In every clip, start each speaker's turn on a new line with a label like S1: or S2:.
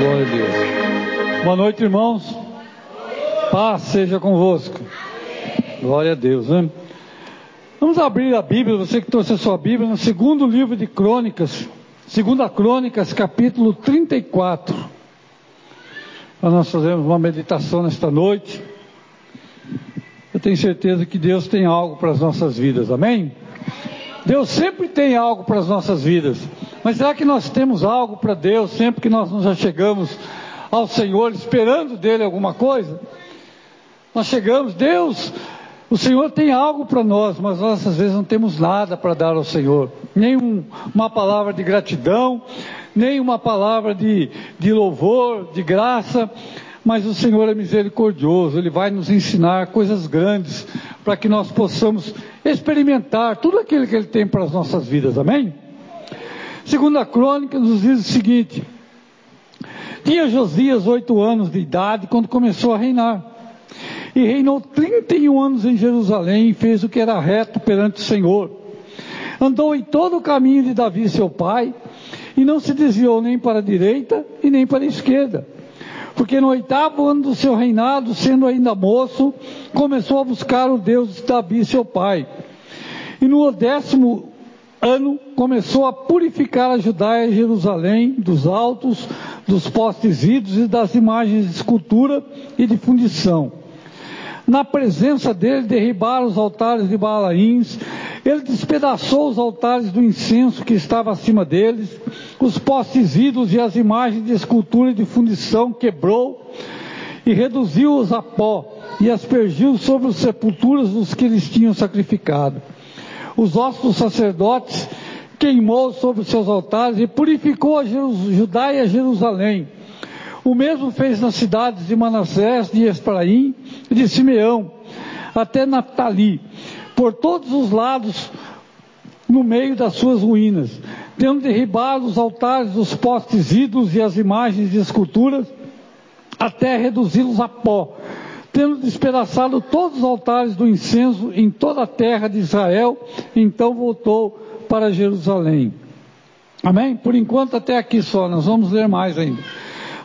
S1: Glória a Deus. Boa noite, irmãos. Paz seja convosco. Glória a Deus, né? Vamos abrir a Bíblia, você que trouxe a sua Bíblia, no segundo livro de Crônicas, segunda Crônicas, capítulo 34. Para nós fazermos uma meditação nesta noite. Eu tenho certeza que Deus tem algo para as nossas vidas, amém? Deus sempre tem algo para as nossas vidas. Mas será que nós temos algo para Deus sempre que nós nos achegamos ao Senhor, esperando dele alguma coisa? Nós chegamos, Deus, o Senhor tem algo para nós, mas nós às vezes não temos nada para dar ao Senhor. Nem um, uma palavra de gratidão, nem uma palavra de, de louvor, de graça. Mas o Senhor é misericordioso, Ele vai nos ensinar coisas grandes para que nós possamos experimentar tudo aquilo que Ele tem para as nossas vidas, amém? Segunda Crônica nos diz o seguinte: Tinha Josias oito anos de idade quando começou a reinar e reinou 31 anos em Jerusalém e fez o que era reto perante o Senhor. Andou em todo o caminho de Davi, seu pai, e não se desviou nem para a direita e nem para a esquerda. Porque no oitavo ano do seu reinado, sendo ainda moço, começou a buscar o Deus de Davi, seu pai. E no décimo ano começou a purificar a Judá e Jerusalém dos altos, dos postes ídolos e das imagens de escultura e de fundição na presença dele, derribaram os altares de Baalaíns, ele despedaçou os altares do incenso que estava acima deles, os postes ídolos e as imagens de escultura e de fundição quebrou e reduziu-os a pó e aspergiu sobre as sepulturas dos que eles tinham sacrificado. Os ossos dos sacerdotes queimou sobre os seus altares e purificou a Judá e a Jerusalém. O mesmo fez nas cidades de Manassés, de Efraim e de Simeão, até Naphtali, por todos os lados, no meio das suas ruínas, tendo derribado os altares dos postes ídolos e as imagens de esculturas, até reduzi-los a pó, tendo despedaçado todos os altares do incenso em toda a terra de Israel, então voltou para Jerusalém. Amém? Por enquanto até aqui só, nós vamos ler mais ainda.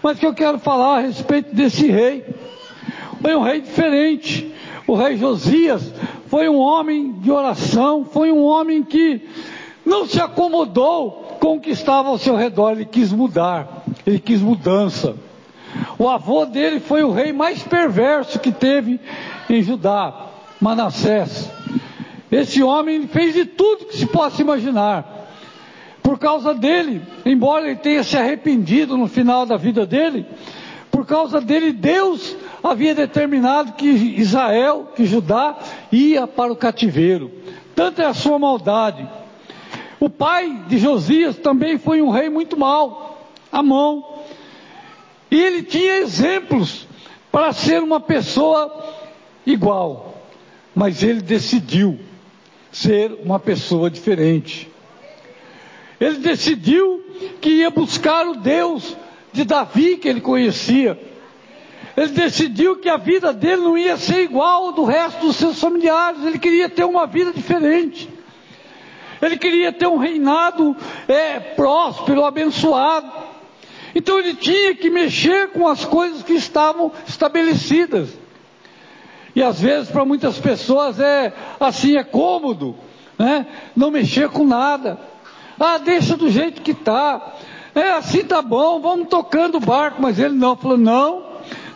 S1: Mas que eu quero falar a respeito desse rei. Foi um rei diferente. O rei Josias foi um homem de oração, foi um homem que não se acomodou com o que estava ao seu redor, ele quis mudar, ele quis mudança. O avô dele foi o rei mais perverso que teve em Judá, Manassés. Esse homem fez de tudo que se possa imaginar. Por causa dele, embora ele tenha se arrependido no final da vida dele, por causa dele, Deus havia determinado que Israel, que Judá, ia para o cativeiro. Tanto é a sua maldade. O pai de Josias também foi um rei muito mau, Amon. E ele tinha exemplos para ser uma pessoa igual, mas ele decidiu ser uma pessoa diferente. Ele decidiu que ia buscar o Deus de Davi que ele conhecia. Ele decidiu que a vida dele não ia ser igual do resto dos seus familiares. Ele queria ter uma vida diferente. Ele queria ter um reinado é, próspero, abençoado. Então ele tinha que mexer com as coisas que estavam estabelecidas. E às vezes para muitas pessoas é assim, é cômodo, né? Não mexer com nada. Ah, deixa do jeito que está. É assim tá bom, vamos tocando o barco. Mas ele não, falou: não,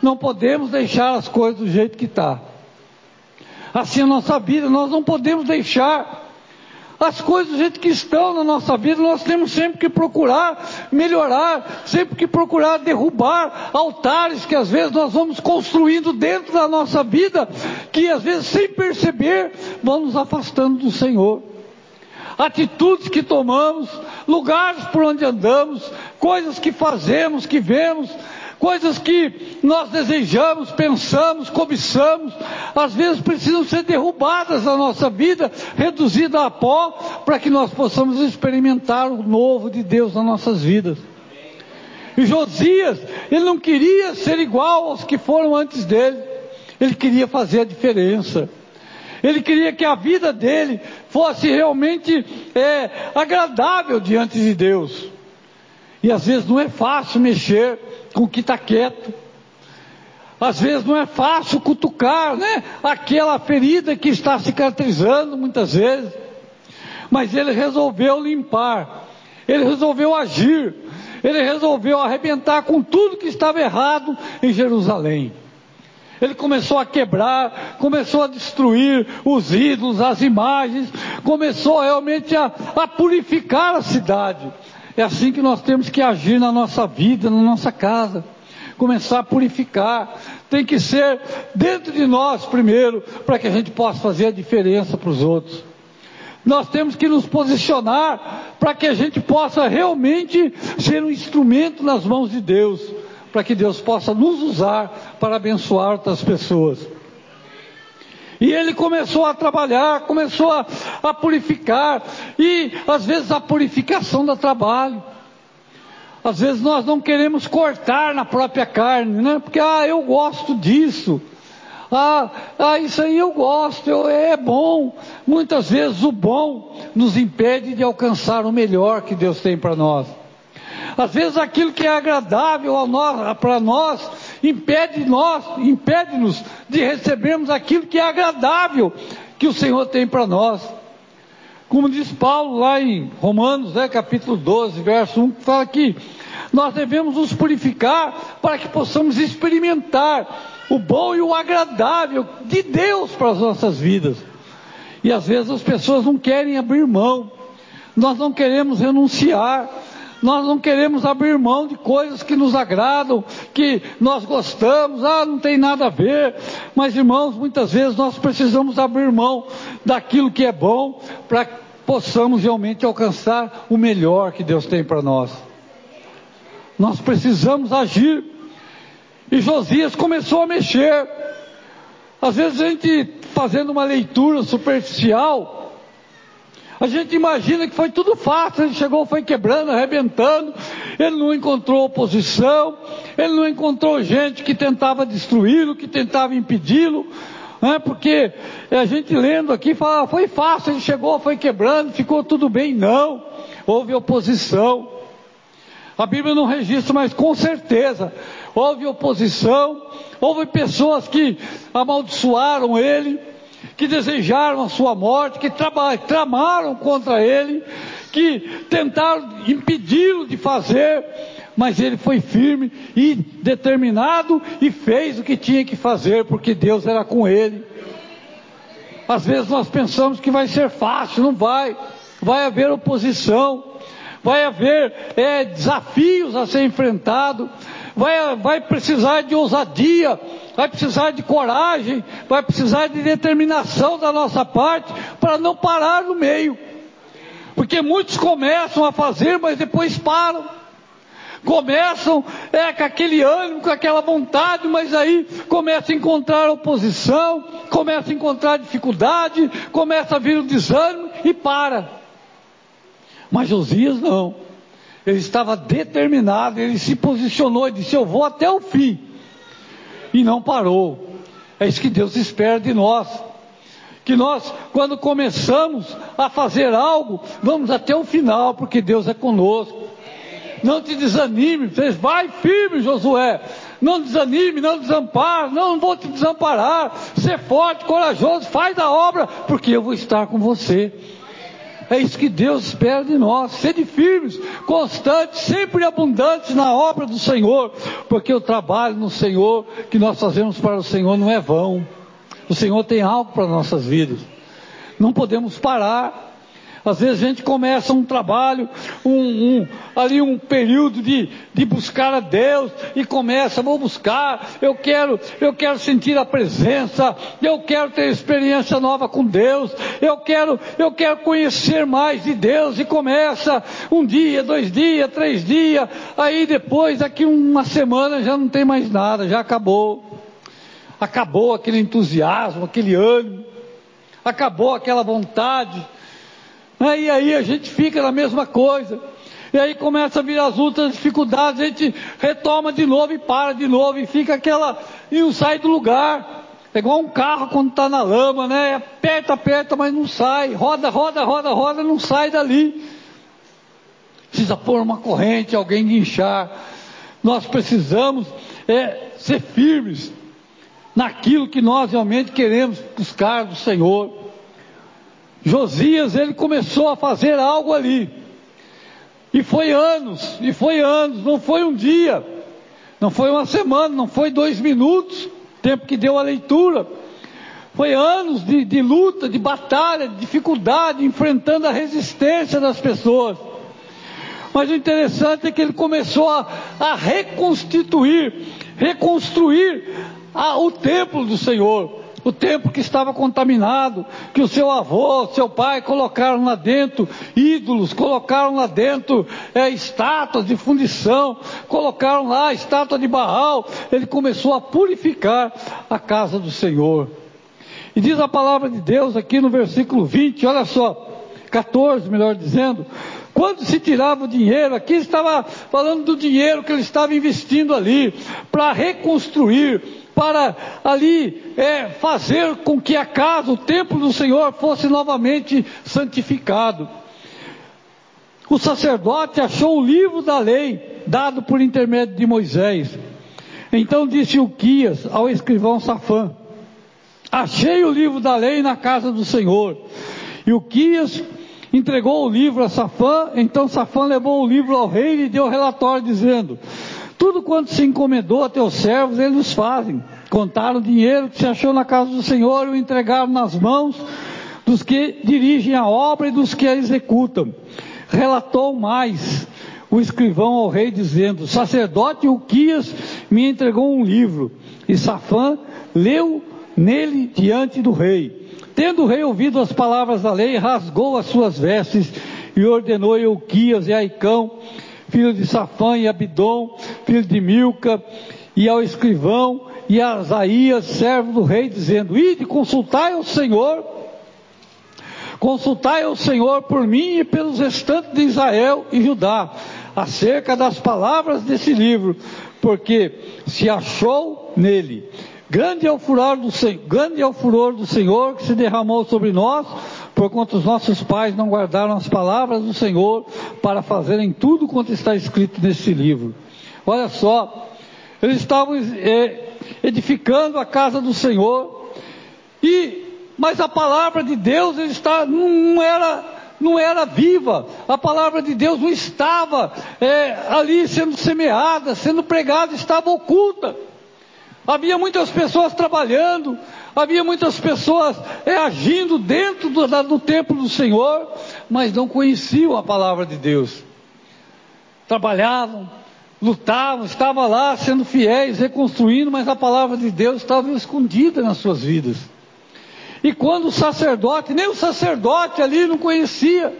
S1: não podemos deixar as coisas do jeito que está. Assim é a nossa vida, nós não podemos deixar as coisas do jeito que estão na nossa vida, nós temos sempre que procurar melhorar, sempre que procurar derrubar altares que às vezes nós vamos construindo dentro da nossa vida, que às vezes sem perceber vão nos afastando do Senhor. Atitudes que tomamos, lugares por onde andamos, coisas que fazemos, que vemos, coisas que nós desejamos, pensamos, cobiçamos, às vezes precisam ser derrubadas da nossa vida, reduzida a pó, para que nós possamos experimentar o novo de Deus nas nossas vidas. E Josias, ele não queria ser igual aos que foram antes dele, ele queria fazer a diferença. Ele queria que a vida dele fosse realmente é, agradável diante de Deus. E às vezes não é fácil mexer com o que está quieto. Às vezes não é fácil cutucar, né? Aquela ferida que está cicatrizando muitas vezes. Mas ele resolveu limpar. Ele resolveu agir. Ele resolveu arrebentar com tudo que estava errado em Jerusalém. Ele começou a quebrar, começou a destruir os ídolos, as imagens, começou realmente a, a purificar a cidade. É assim que nós temos que agir na nossa vida, na nossa casa. Começar a purificar. Tem que ser dentro de nós primeiro, para que a gente possa fazer a diferença para os outros. Nós temos que nos posicionar para que a gente possa realmente ser um instrumento nas mãos de Deus para que Deus possa nos usar para abençoar outras pessoas. E ele começou a trabalhar, começou a, a purificar, e às vezes a purificação dá trabalho. Às vezes nós não queremos cortar na própria carne, né? Porque, ah, eu gosto disso. Ah, ah isso aí eu gosto, eu, é bom. Muitas vezes o bom nos impede de alcançar o melhor que Deus tem para nós. Às vezes aquilo que é agradável para nós impede nós, impede-nos de recebermos aquilo que é agradável que o Senhor tem para nós. Como diz Paulo lá em Romanos, né, capítulo 12, verso 1, que fala que nós devemos nos purificar para que possamos experimentar o bom e o agradável de Deus para as nossas vidas. E às vezes as pessoas não querem abrir mão, nós não queremos renunciar, nós não queremos abrir mão de coisas que nos agradam, que nós gostamos, ah, não tem nada a ver. Mas irmãos, muitas vezes nós precisamos abrir mão daquilo que é bom para que possamos realmente alcançar o melhor que Deus tem para nós. Nós precisamos agir. E Josias começou a mexer. Às vezes a gente fazendo uma leitura superficial, a gente imagina que foi tudo fácil, ele chegou, foi quebrando, arrebentando, ele não encontrou oposição, ele não encontrou gente que tentava destruí-lo, que tentava impedi-lo, né? porque a gente lendo aqui fala, foi fácil, ele chegou, foi quebrando, ficou tudo bem. Não, houve oposição. A Bíblia não registra, mas com certeza houve oposição, houve pessoas que amaldiçoaram ele, que desejaram a sua morte, que tramaram contra ele, que tentaram impedi-lo de fazer, mas ele foi firme e determinado e fez o que tinha que fazer, porque Deus era com ele. Às vezes nós pensamos que vai ser fácil, não vai. Vai haver oposição, vai haver é, desafios a ser enfrentado, vai, vai precisar de ousadia, vai precisar de coragem, vai precisar de determinação da nossa parte para não parar no meio. Porque muitos começam a fazer, mas depois param. Começam é, com aquele ânimo, com aquela vontade, mas aí começa a encontrar oposição, começa a encontrar dificuldade, começa a vir o desânimo e para. Mas Josias não. Ele estava determinado, ele se posicionou e disse: Eu vou até o fim e não parou. É isso que Deus espera de nós. Que nós, quando começamos a fazer algo, vamos até o final, porque Deus é conosco. Não te desanime, vocês vai firme, Josué. Não desanime, não desampare, não, vou te desamparar. Ser forte, corajoso, faz a obra, porque eu vou estar com você. É isso que Deus espera de nós. Sede firmes, constantes, sempre abundantes na obra do Senhor, porque o trabalho no Senhor que nós fazemos para o Senhor não é vão. O Senhor tem algo para nossas vidas. Não podemos parar. Às vezes a gente começa um trabalho, um, um, ali um período de, de buscar a Deus e começa, vou buscar, eu quero, eu quero sentir a presença, eu quero ter experiência nova com Deus, eu quero, eu quero conhecer mais de Deus e começa um dia, dois dias, três dias, aí depois, daqui uma semana já não tem mais nada, já acabou. Acabou aquele entusiasmo, aquele ânimo, acabou aquela vontade Aí, aí a gente fica na mesma coisa. E aí começa a vir as outras dificuldades, a gente retoma de novo e para de novo, e fica aquela. e não sai do lugar. É igual um carro quando está na lama, né? Aperta, aperta, mas não sai. Roda, roda, roda, roda, não sai dali. Precisa pôr uma corrente, alguém guinchar. nós precisamos é, ser firmes naquilo que nós realmente queremos buscar do Senhor. Josias, ele começou a fazer algo ali. E foi anos, e foi anos, não foi um dia, não foi uma semana, não foi dois minutos, tempo que deu a leitura. Foi anos de, de luta, de batalha, de dificuldade, enfrentando a resistência das pessoas. Mas o interessante é que ele começou a, a reconstituir, reconstruir a, o templo do Senhor o templo que estava contaminado, que o seu avô, seu pai colocaram lá dentro ídolos, colocaram lá dentro é, estátuas de fundição, colocaram lá estátua de Baal. Ele começou a purificar a casa do Senhor. E diz a palavra de Deus aqui no versículo 20, olha só, 14, melhor dizendo, quando se tirava o dinheiro, aqui estava falando do dinheiro que ele estava investindo ali, para reconstruir, para ali é, fazer com que a casa, o templo do Senhor fosse novamente santificado. O sacerdote achou o livro da lei, dado por intermédio de Moisés. Então disse Uquias ao escrivão Safã: Achei o livro da lei na casa do Senhor. E Uquias entregou o livro a Safã, então Safã levou o livro ao rei e deu relatório dizendo: tudo quanto se encomendou a teus servos, eles os fazem. Contaram o dinheiro que se achou na casa do Senhor e o entregaram nas mãos dos que dirigem a obra e dos que a executam. Relatou mais o escrivão ao rei, dizendo: Sacerdote Uquias me entregou um livro. E Safã leu nele diante do rei. Tendo o rei ouvido as palavras da lei, rasgou as suas vestes e ordenou Euquias e a Icão filho de Safã e Abidom, filho de Milca, e ao escrivão e a Asaías, servo do rei, dizendo: Ide, consultai ao Senhor, consultai ao Senhor por mim e pelos restantes de Israel e Judá, acerca das palavras desse livro, porque se achou nele. Grande é o furor do, grande é o furor do Senhor que se derramou sobre nós, porquanto os nossos pais não guardaram as palavras do Senhor para fazerem tudo quanto está escrito nesse livro. Olha só, eles estavam é, edificando a casa do Senhor, e mas a palavra de Deus está, não era não era viva, a palavra de Deus não estava é, ali sendo semeada, sendo pregada, estava oculta. Havia muitas pessoas trabalhando, havia muitas pessoas é, agindo dentro do, do templo do Senhor, mas não conheciam a palavra de Deus. Trabalhavam, lutavam, estavam lá sendo fiéis, reconstruindo, mas a palavra de Deus estava escondida nas suas vidas. E quando o sacerdote, nem o sacerdote ali não conhecia,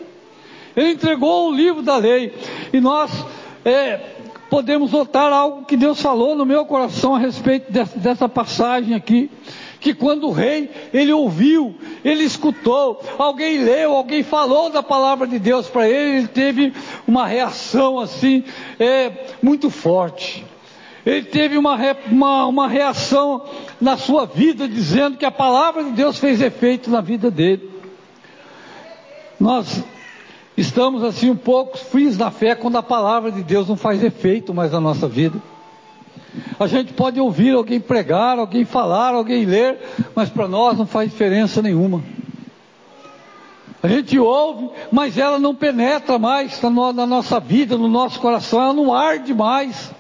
S1: ele entregou o livro da lei, e nós é, podemos notar algo que Deus falou no meu coração a respeito dessa, dessa passagem aqui que quando o rei, ele ouviu, ele escutou, alguém leu, alguém falou da palavra de Deus para ele, ele teve uma reação assim, é, muito forte. Ele teve uma, uma, uma reação na sua vida, dizendo que a palavra de Deus fez efeito na vida dele. Nós estamos assim um pouco frios na fé quando a palavra de Deus não faz efeito mais na nossa vida. A gente pode ouvir alguém pregar, alguém falar, alguém ler, mas para nós não faz diferença nenhuma. A gente ouve, mas ela não penetra mais na nossa vida, no nosso coração, ela não arde mais.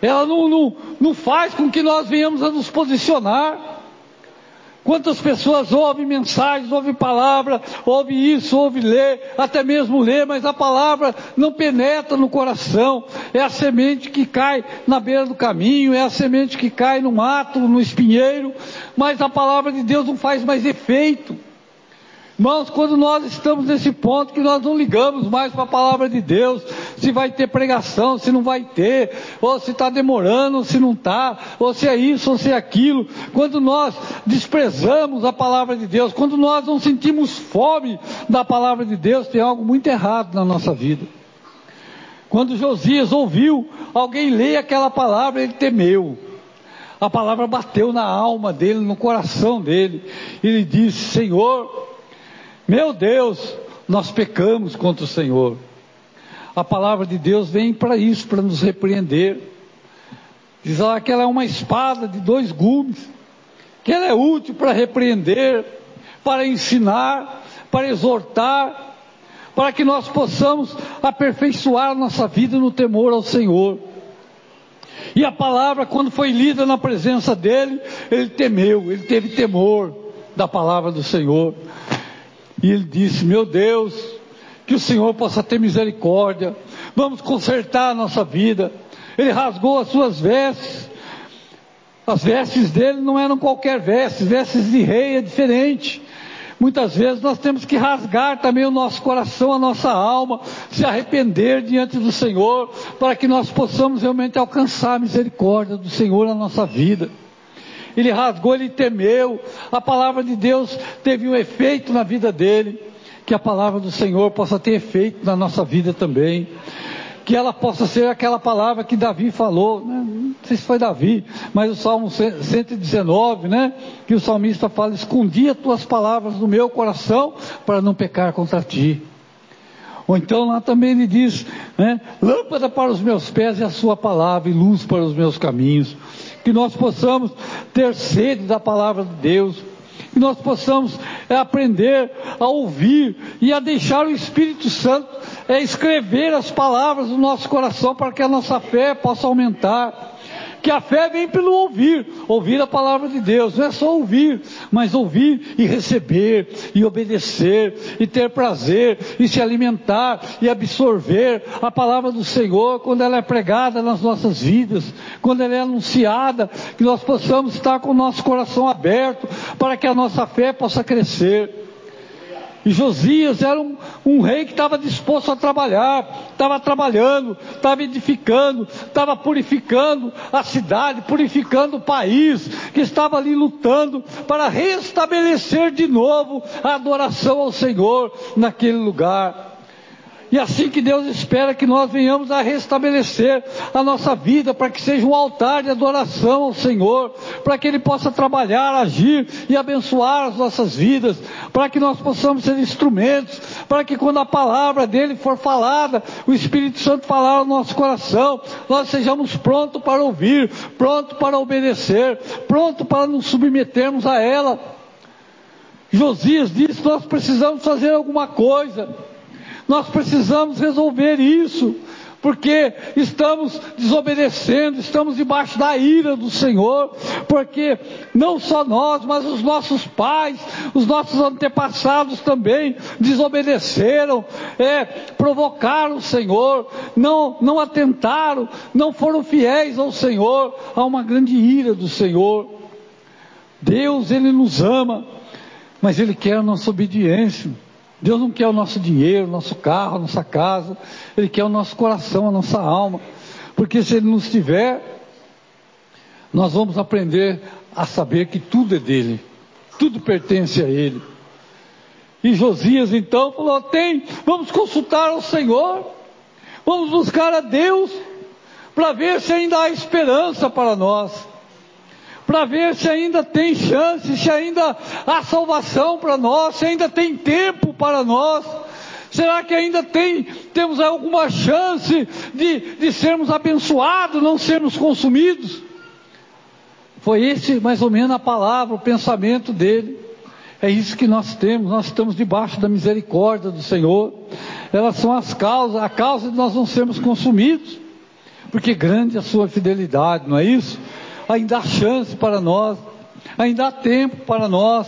S1: Ela não, não, não faz com que nós venhamos a nos posicionar. Quantas pessoas ouvem mensagens, ouvem palavra, ouvem isso, ouvem ler, até mesmo ler, mas a palavra não penetra no coração. É a semente que cai na beira do caminho, é a semente que cai no mato, no espinheiro, mas a palavra de Deus não faz mais efeito. Irmãos, quando nós estamos nesse ponto que nós não ligamos mais para a palavra de Deus, se vai ter pregação, se não vai ter, ou se está demorando, se não está, ou se é isso, ou se é aquilo, quando nós desprezamos a palavra de Deus, quando nós não sentimos fome da palavra de Deus, tem algo muito errado na nossa vida. Quando Josias ouviu alguém ler aquela palavra, ele temeu. A palavra bateu na alma dele, no coração dele. Ele disse: Senhor, meu Deus, nós pecamos contra o Senhor. A palavra de Deus vem para isso, para nos repreender. Diz lá que ela é uma espada de dois gumes, que ela é útil para repreender, para ensinar, para exortar, para que nós possamos aperfeiçoar nossa vida no temor ao Senhor. E a palavra, quando foi lida na presença dele, ele temeu, ele teve temor da palavra do Senhor. E ele disse: Meu Deus, que o Senhor possa ter misericórdia, vamos consertar a nossa vida. Ele rasgou as suas vestes, as vestes dele não eram qualquer vestes, vestes de rei é diferente. Muitas vezes nós temos que rasgar também o nosso coração, a nossa alma, se arrepender diante do Senhor, para que nós possamos realmente alcançar a misericórdia do Senhor na nossa vida. Ele rasgou, ele temeu, a palavra de Deus teve um efeito na vida dele, que a palavra do Senhor possa ter efeito na nossa vida também que ela possa ser aquela palavra que Davi falou, né? não sei se foi Davi, mas o Salmo 119, né? Que o salmista fala: Escondi as tuas palavras no meu coração para não pecar contra ti. Ou então lá também ele diz, né? Lâmpada para os meus pés é a sua palavra e luz para os meus caminhos. Que nós possamos ter sede da palavra de Deus, que nós possamos é, aprender a ouvir e a deixar o Espírito Santo é, escrever as palavras do nosso coração para que a nossa fé possa aumentar. Que a fé vem pelo ouvir, ouvir a palavra de Deus, não é só ouvir, mas ouvir e receber, e obedecer, e ter prazer, e se alimentar, e absorver a palavra do Senhor quando ela é pregada nas nossas vidas, quando ela é anunciada, que nós possamos estar com o nosso coração aberto para que a nossa fé possa crescer. Josias era um, um rei que estava disposto a trabalhar, estava trabalhando, estava edificando, estava purificando a cidade, purificando o país, que estava ali lutando para restabelecer de novo a adoração ao Senhor naquele lugar. E assim que Deus espera que nós venhamos a restabelecer a nossa vida, para que seja um altar de adoração ao Senhor, para que Ele possa trabalhar, agir e abençoar as nossas vidas, para que nós possamos ser instrumentos, para que quando a palavra dele for falada, o Espírito Santo falar ao nosso coração, nós sejamos prontos para ouvir, prontos para obedecer, prontos para nos submetermos a ela. Josias disse: Nós precisamos fazer alguma coisa. Nós precisamos resolver isso, porque estamos desobedecendo, estamos debaixo da ira do Senhor, porque não só nós, mas os nossos pais, os nossos antepassados também desobedeceram, é, provocaram o Senhor, não, não atentaram, não foram fiéis ao Senhor, há uma grande ira do Senhor. Deus, Ele nos ama, mas Ele quer a nossa obediência. Deus não quer o nosso dinheiro, o nosso carro, a nossa casa, Ele quer o nosso coração, a nossa alma. Porque se Ele nos tiver, nós vamos aprender a saber que tudo é dele, tudo pertence a Ele. E Josias então falou: tem, vamos consultar ao Senhor, vamos buscar a Deus, para ver se ainda há esperança para nós para ver se ainda tem chance, se ainda há salvação para nós, se ainda tem tempo para nós. Será que ainda tem, temos alguma chance de, de sermos abençoados, não sermos consumidos? Foi esse mais ou menos a palavra, o pensamento dele. É isso que nós temos, nós estamos debaixo da misericórdia do Senhor. Elas são as causas, a causa de nós não sermos consumidos. Porque grande é a sua fidelidade, não é isso? Ainda há chance para nós, ainda há tempo para nós,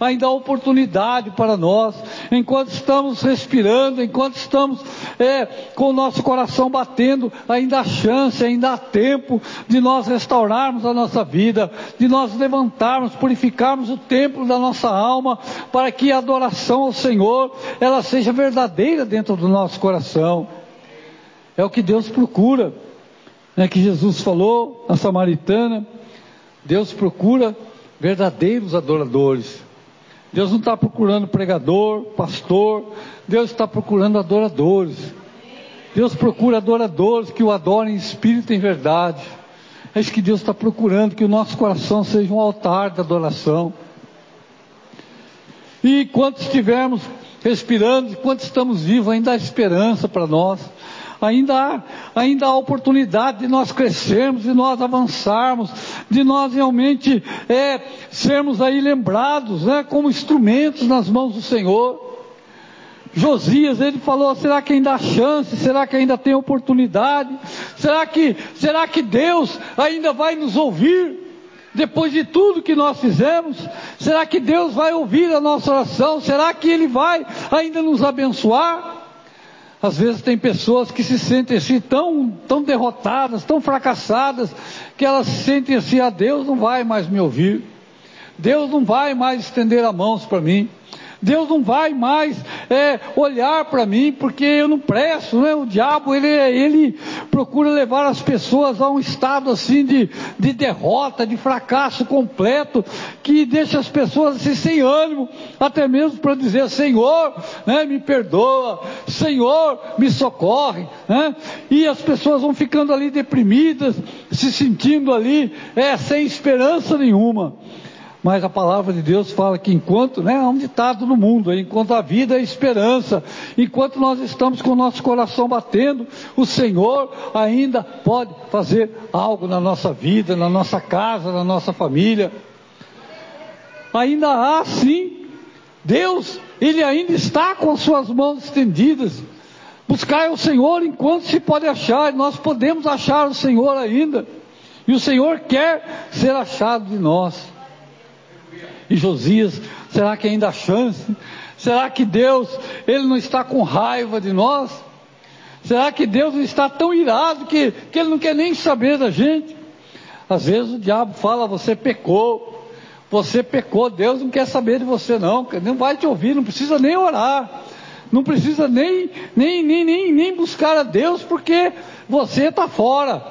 S1: ainda há oportunidade para nós, enquanto estamos respirando, enquanto estamos é, com o nosso coração batendo, ainda há chance, ainda há tempo de nós restaurarmos a nossa vida, de nós levantarmos, purificarmos o templo da nossa alma, para que a adoração ao Senhor ela seja verdadeira dentro do nosso coração. É o que Deus procura né, que Jesus falou, a samaritana, Deus procura verdadeiros adoradores. Deus não está procurando pregador, pastor, Deus está procurando adoradores. Deus procura adoradores que o adorem em espírito e em verdade. É isso que Deus está procurando, que o nosso coração seja um altar de adoração. E enquanto estivermos respirando, enquanto estamos vivos, ainda há esperança para nós ainda há, ainda há oportunidade de nós crescermos, de nós avançarmos, de nós realmente é, sermos aí lembrados, né, como instrumentos nas mãos do Senhor. Josias, ele falou: será que ainda há chance? Será que ainda tem oportunidade? Será que, será que Deus ainda vai nos ouvir? Depois de tudo que nós fizemos, será que Deus vai ouvir a nossa oração? Será que Ele vai ainda nos abençoar? Às vezes tem pessoas que se sentem assim tão, tão derrotadas, tão fracassadas, que elas se sentem assim, ah, Deus não vai mais me ouvir. Deus não vai mais estender as mãos para mim. Deus não vai mais é, olhar para mim porque eu não presto, né? O diabo ele, ele procura levar as pessoas a um estado assim de, de derrota, de fracasso completo, que deixa as pessoas assim sem ânimo, até mesmo para dizer Senhor, né, me perdoa, Senhor, me socorre, né? E as pessoas vão ficando ali deprimidas, se sentindo ali é, sem esperança nenhuma. Mas a palavra de Deus fala que enquanto, né, é um ditado no mundo, enquanto a vida é esperança, enquanto nós estamos com o nosso coração batendo, o Senhor ainda pode fazer algo na nossa vida, na nossa casa, na nossa família. Ainda há sim, Deus, Ele ainda está com as suas mãos estendidas. Buscar o Senhor enquanto se pode achar, nós podemos achar o Senhor ainda. E o Senhor quer ser achado de nós e Josias, será que ainda há chance? Será que Deus, Ele não está com raiva de nós? Será que Deus não está tão irado que, que Ele não quer nem saber da gente? Às vezes o diabo fala, você pecou, você pecou, Deus não quer saber de você não, não vai te ouvir, não precisa nem orar, não precisa nem, nem, nem, nem, nem buscar a Deus, porque você está fora,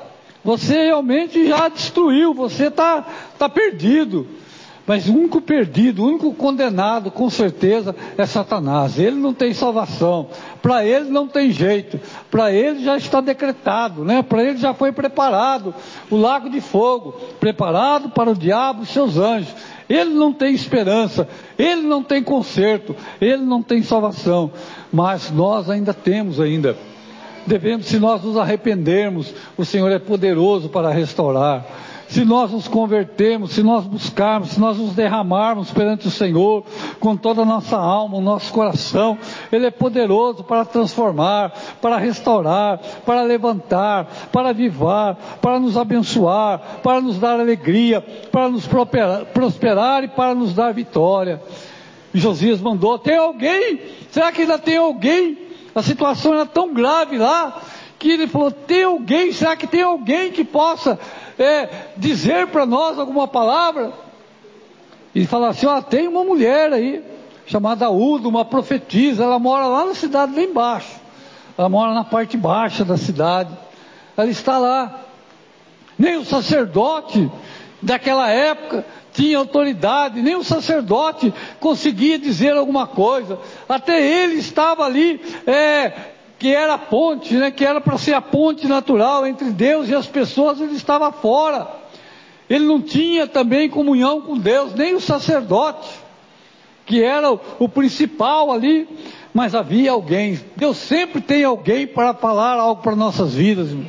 S1: você realmente já destruiu, você está tá perdido. Mas o único perdido, o único condenado, com certeza, é Satanás. Ele não tem salvação. Para ele não tem jeito. Para ele já está decretado, né? Para ele já foi preparado o lago de fogo, preparado para o diabo e seus anjos. Ele não tem esperança, ele não tem conserto, ele não tem salvação. Mas nós ainda temos ainda. Devemos, se nós nos arrependermos, o Senhor é poderoso para restaurar se nós nos convertermos, se nós buscarmos, se nós nos derramarmos perante o Senhor com toda a nossa alma, o nosso coração, Ele é poderoso para transformar, para restaurar, para levantar, para avivar, para nos abençoar, para nos dar alegria, para nos prosperar e para nos dar vitória. E Josias mandou: tem alguém? Será que ainda tem alguém? A situação era tão grave lá que ele falou: tem alguém? Será que tem alguém que possa é, dizer para nós alguma palavra e falar assim: ó, tem uma mulher aí, chamada Uda, uma profetisa, ela mora lá na cidade, lá embaixo. Ela mora na parte baixa da cidade. Ela está lá. Nem o sacerdote daquela época tinha autoridade, nem o sacerdote conseguia dizer alguma coisa. Até ele estava ali é, que era a ponte, né, que era para ser a ponte natural entre Deus e as pessoas, ele estava fora. Ele não tinha também comunhão com Deus, nem o sacerdote, que era o, o principal ali, mas havia alguém. Deus sempre tem alguém para falar algo para nossas vidas. Irmão.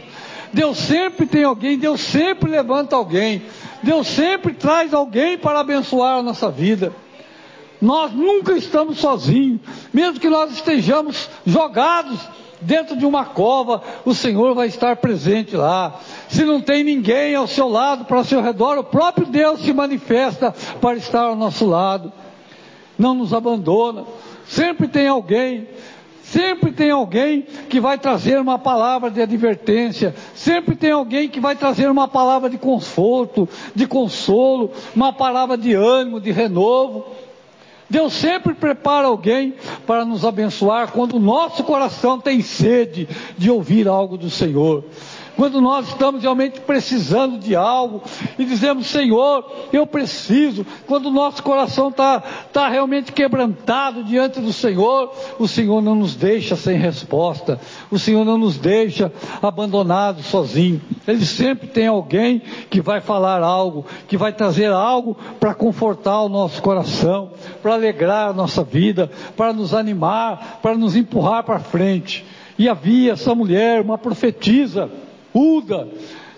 S1: Deus sempre tem alguém, Deus sempre levanta alguém. Deus sempre traz alguém para abençoar a nossa vida. Nós nunca estamos sozinhos, mesmo que nós estejamos jogados dentro de uma cova, o Senhor vai estar presente lá. Se não tem ninguém ao seu lado, para seu redor, o próprio Deus se manifesta para estar ao nosso lado. Não nos abandona. Sempre tem alguém. Sempre tem alguém que vai trazer uma palavra de advertência, sempre tem alguém que vai trazer uma palavra de conforto, de consolo, uma palavra de ânimo, de renovo. Deus sempre prepara alguém para nos abençoar quando o nosso coração tem sede de ouvir algo do Senhor quando nós estamos realmente precisando de algo e dizemos, Senhor, eu preciso, quando o nosso coração está tá realmente quebrantado diante do Senhor, o Senhor não nos deixa sem resposta, o Senhor não nos deixa abandonados sozinhos. Ele sempre tem alguém que vai falar algo, que vai trazer algo para confortar o nosso coração, para alegrar a nossa vida, para nos animar, para nos empurrar para frente. E havia essa mulher, uma profetisa, Uda,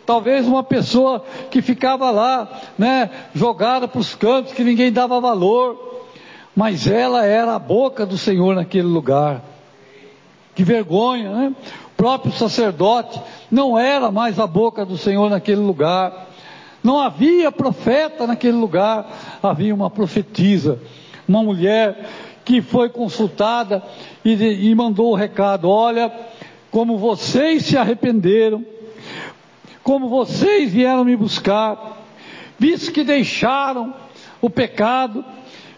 S1: talvez uma pessoa que ficava lá, né, jogada para os cantos, que ninguém dava valor, mas ela era a boca do Senhor naquele lugar. Que vergonha, né? O próprio sacerdote não era mais a boca do Senhor naquele lugar. Não havia profeta naquele lugar, havia uma profetisa, uma mulher que foi consultada e, e mandou o recado: olha, como vocês se arrependeram, como vocês vieram me buscar, visto que deixaram o pecado,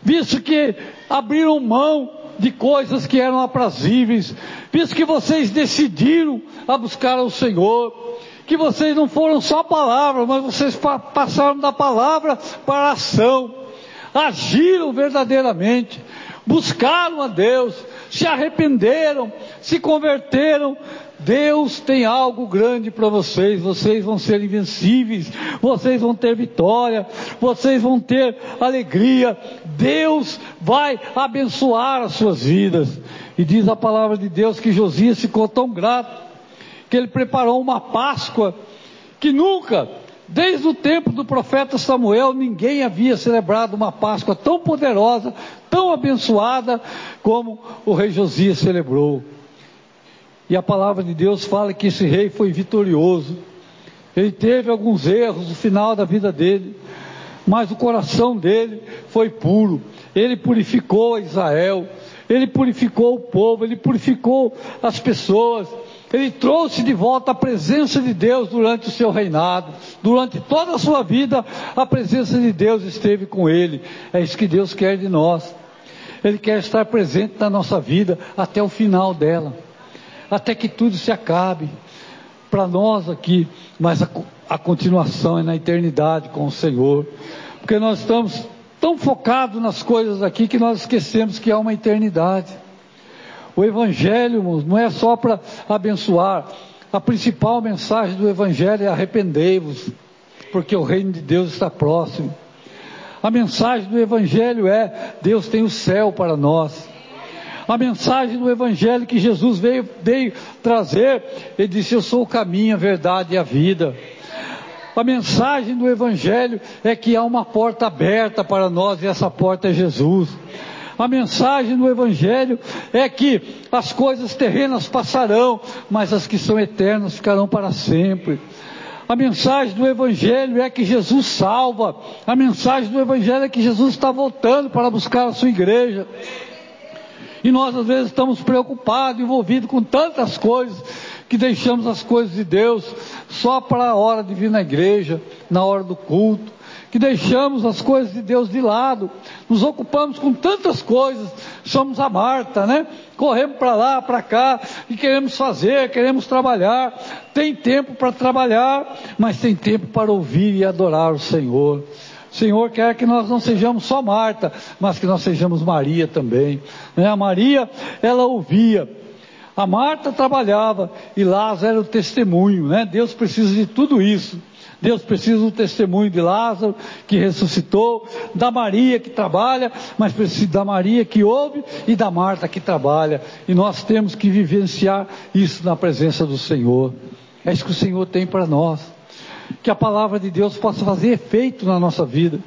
S1: visto que abriram mão de coisas que eram aprazíveis, visto que vocês decidiram a buscar o Senhor, que vocês não foram só palavras, mas vocês passaram da palavra para a ação, agiram verdadeiramente, buscaram a Deus, se arrependeram, se converteram, Deus tem algo grande para vocês, vocês vão ser invencíveis, vocês vão ter vitória, vocês vão ter alegria, Deus vai abençoar as suas vidas. E diz a palavra de Deus que Josias ficou tão grato, que ele preparou uma Páscoa que nunca, desde o tempo do profeta Samuel, ninguém havia celebrado uma Páscoa tão poderosa, tão abençoada como o rei Josias celebrou. E a palavra de Deus fala que esse rei foi vitorioso. Ele teve alguns erros no final da vida dele, mas o coração dele foi puro. Ele purificou Israel, ele purificou o povo, ele purificou as pessoas. Ele trouxe de volta a presença de Deus durante o seu reinado. Durante toda a sua vida, a presença de Deus esteve com ele. É isso que Deus quer de nós. Ele quer estar presente na nossa vida até o final dela até que tudo se acabe. Para nós aqui, mas a, a continuação é na eternidade com o Senhor. Porque nós estamos tão focados nas coisas aqui que nós esquecemos que há uma eternidade. O Evangelho não é só para abençoar. A principal mensagem do Evangelho é arrependei-vos, porque o reino de Deus está próximo. A mensagem do Evangelho é: Deus tem o céu para nós a mensagem do Evangelho que Jesus veio, veio trazer. Ele disse: Eu sou o caminho, a verdade e a vida. A mensagem do Evangelho é que há uma porta aberta para nós e essa porta é Jesus. A mensagem do Evangelho é que as coisas terrenas passarão, mas as que são eternas ficarão para sempre. A mensagem do Evangelho é que Jesus salva. A mensagem do Evangelho é que Jesus está voltando para buscar a sua igreja. E nós às vezes estamos preocupados, envolvidos com tantas coisas, que deixamos as coisas de Deus só para a hora de vir na igreja, na hora do culto, que deixamos as coisas de Deus de lado, nos ocupamos com tantas coisas, somos a Marta, né? Corremos para lá, para cá, e queremos fazer, queremos trabalhar. Tem tempo para trabalhar, mas tem tempo para ouvir e adorar o Senhor. Senhor quer que nós não sejamos só Marta, mas que nós sejamos Maria também. Né? A Maria, ela ouvia. A Marta trabalhava e Lázaro era o testemunho, né? Deus precisa de tudo isso. Deus precisa do testemunho de Lázaro, que ressuscitou, da Maria que trabalha, mas precisa da Maria que ouve e da Marta que trabalha. E nós temos que vivenciar isso na presença do Senhor. É isso que o Senhor tem para nós que a palavra de Deus possa fazer efeito na nossa vida.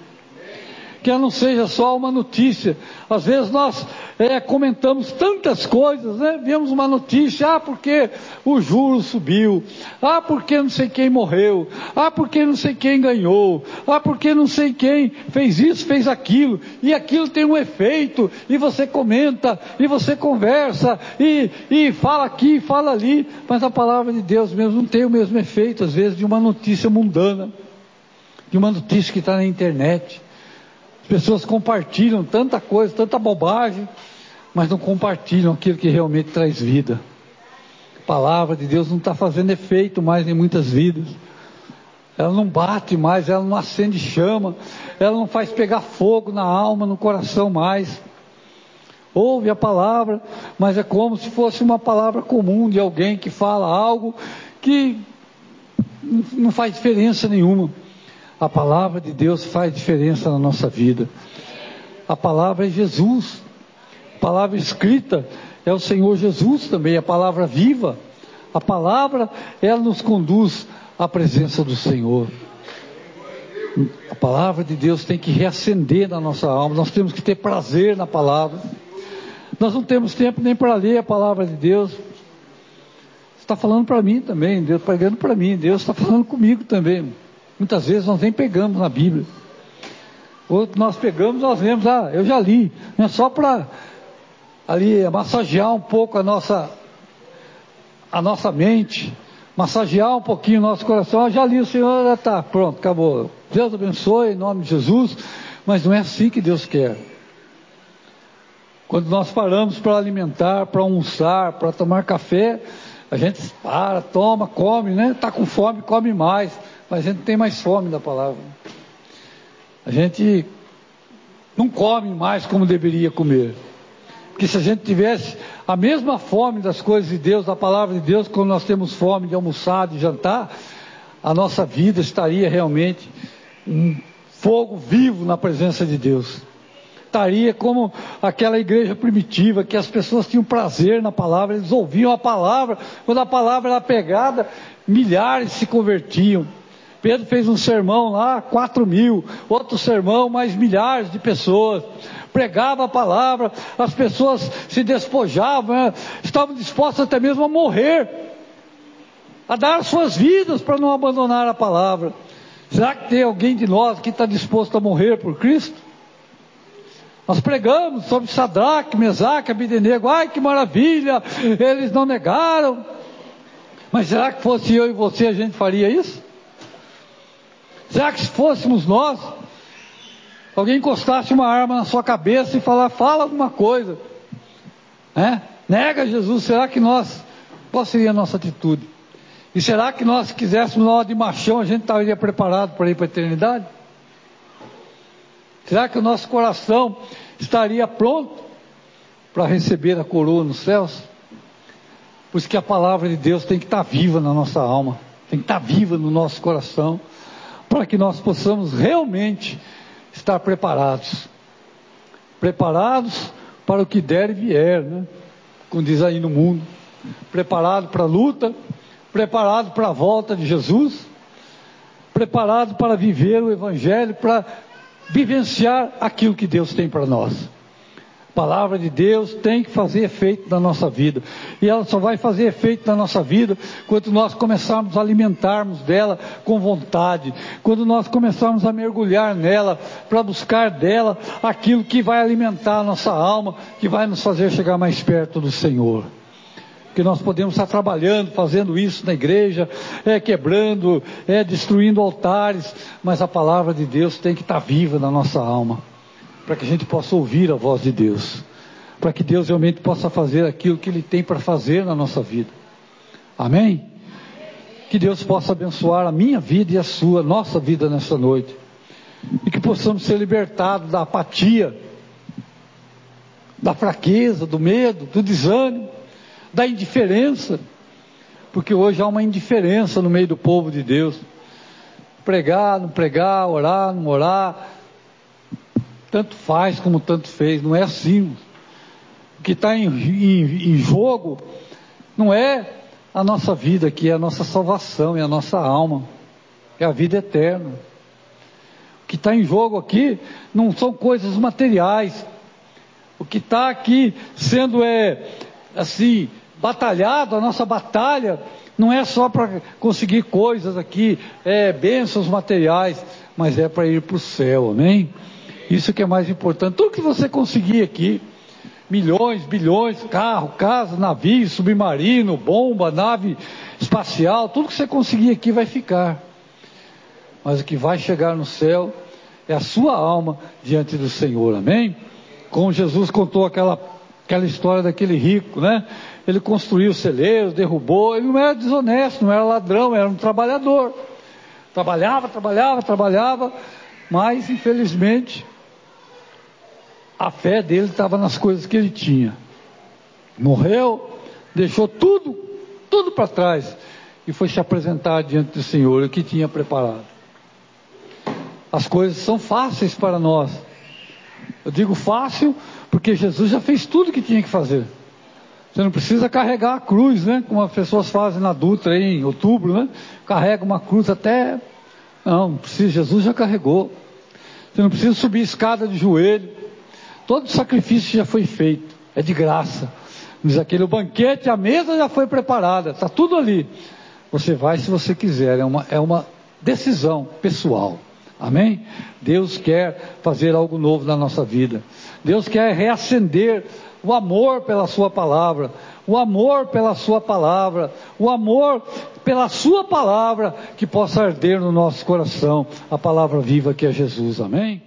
S1: Que ela não seja só uma notícia. Às vezes nós é, comentamos tantas coisas, né? Vemos uma notícia, ah, porque o juro subiu, ah, porque não sei quem morreu, ah, porque não sei quem ganhou, ah, porque não sei quem fez isso, fez aquilo, e aquilo tem um efeito, e você comenta, e você conversa, e, e fala aqui, fala ali, mas a palavra de Deus mesmo não tem o mesmo efeito, às vezes, de uma notícia mundana, de uma notícia que está na internet. As pessoas compartilham tanta coisa, tanta bobagem, mas não compartilham aquilo que realmente traz vida. A palavra de Deus não está fazendo efeito mais em muitas vidas. Ela não bate mais, ela não acende chama, ela não faz pegar fogo na alma, no coração mais. Ouve a palavra, mas é como se fosse uma palavra comum de alguém que fala algo que não faz diferença nenhuma. A palavra de Deus faz diferença na nossa vida. A palavra é Jesus palavra escrita é o Senhor Jesus também, a palavra viva. A palavra, ela nos conduz à presença do Senhor. A palavra de Deus tem que reacender na nossa alma, nós temos que ter prazer na palavra. Nós não temos tempo nem para ler a palavra de Deus. Está falando para mim também, Deus pregando para mim, Deus está falando comigo também. Muitas vezes nós nem pegamos na Bíblia. Outro nós pegamos, nós lemos, ah, eu já li, é só para ali massagear um pouco a nossa a nossa mente, massagear um pouquinho o nosso coração. Ah, já li o Senhor, já está, pronto, acabou. Deus abençoe em nome de Jesus, mas não é assim que Deus quer. Quando nós paramos para alimentar, para almoçar, para tomar café, a gente para, toma, come, né? Está com fome, come mais, mas a gente tem mais fome da palavra. A gente não come mais como deveria comer. Porque se a gente tivesse a mesma fome das coisas de Deus, da palavra de Deus, quando nós temos fome de almoçar, de jantar, a nossa vida estaria realmente um fogo vivo na presença de Deus. Estaria como aquela igreja primitiva, que as pessoas tinham prazer na palavra, eles ouviam a palavra, quando a palavra era pegada, milhares se convertiam. Pedro fez um sermão lá, quatro mil, outro sermão, mais milhares de pessoas pregava a palavra, as pessoas se despojavam, né? estavam dispostas até mesmo a morrer, a dar suas vidas para não abandonar a palavra. Será que tem alguém de nós que está disposto a morrer por Cristo? Nós pregamos sobre Sadraque, Mesaque, Abidenego, ai que maravilha, eles não negaram. Mas será que fosse eu e você a gente faria isso? Será que se fôssemos nós, alguém encostasse uma arma na sua cabeça e falar, fala alguma coisa, né? Nega Jesus, será que nós, qual seria a nossa atitude? E será que nós, se quiséssemos hora de machão, a gente estaria preparado para ir para a eternidade? Será que o nosso coração estaria pronto para receber a coroa nos céus? Por isso que a palavra de Deus tem que estar viva na nossa alma, tem que estar viva no nosso coração, para que nós possamos realmente estar preparados. Preparados para o que der e vier, né? Como diz aí no mundo. Preparado para a luta, preparado para a volta de Jesus, preparado para viver o Evangelho, para vivenciar aquilo que Deus tem para nós. Palavra de Deus tem que fazer efeito na nossa vida. E ela só vai fazer efeito na nossa vida quando nós começarmos a alimentarmos dela com vontade, quando nós começarmos a mergulhar nela, para buscar dela aquilo que vai alimentar a nossa alma, que vai nos fazer chegar mais perto do Senhor. Que nós podemos estar trabalhando, fazendo isso na igreja, é quebrando, é destruindo altares, mas a palavra de Deus tem que estar viva na nossa alma para que a gente possa ouvir a voz de Deus, para que Deus realmente possa fazer aquilo que Ele tem para fazer na nossa vida. Amém? Que Deus possa abençoar a minha vida e a sua, nossa vida nessa noite, e que possamos ser libertados da apatia, da fraqueza, do medo, do desânimo, da indiferença, porque hoje há uma indiferença no meio do povo de Deus. Pregar, não pregar, orar, não orar, tanto faz como tanto fez, não é assim. O que está em, em, em jogo não é a nossa vida aqui, é a nossa salvação, é a nossa alma, é a vida eterna. O que está em jogo aqui não são coisas materiais. O que está aqui sendo é assim batalhado, a nossa batalha não é só para conseguir coisas aqui, é bênçãos materiais, mas é para ir para o céu, amém? Isso que é mais importante. Tudo que você conseguir aqui, milhões, bilhões, carro, casa, navio, submarino, bomba, nave espacial, tudo que você conseguir aqui vai ficar. Mas o que vai chegar no céu é a sua alma diante do Senhor, amém? Como Jesus contou aquela, aquela história daquele rico, né? Ele construiu celeiros, derrubou, ele não era desonesto, não era ladrão, era um trabalhador. Trabalhava, trabalhava, trabalhava, mas infelizmente a fé dele estava nas coisas que ele tinha. Morreu, deixou tudo, tudo para trás e foi se apresentar diante do Senhor, o que tinha preparado. As coisas são fáceis para nós. Eu digo fácil porque Jesus já fez tudo o que tinha que fazer. Você não precisa carregar a cruz, né? Como as pessoas fazem na Dutra aí, em outubro, né? Carrega uma cruz até. Não, não precisa, Jesus já carregou. Você não precisa subir escada de joelho. Todo sacrifício já foi feito. É de graça. Diz aquele, o banquete, a mesa já foi preparada. Está tudo ali. Você vai se você quiser. É uma, é uma decisão pessoal. Amém? Deus quer fazer algo novo na nossa vida. Deus quer reacender o amor pela Sua palavra, o amor pela Sua palavra, o amor pela Sua palavra que possa arder no nosso coração, a palavra viva que é Jesus. Amém?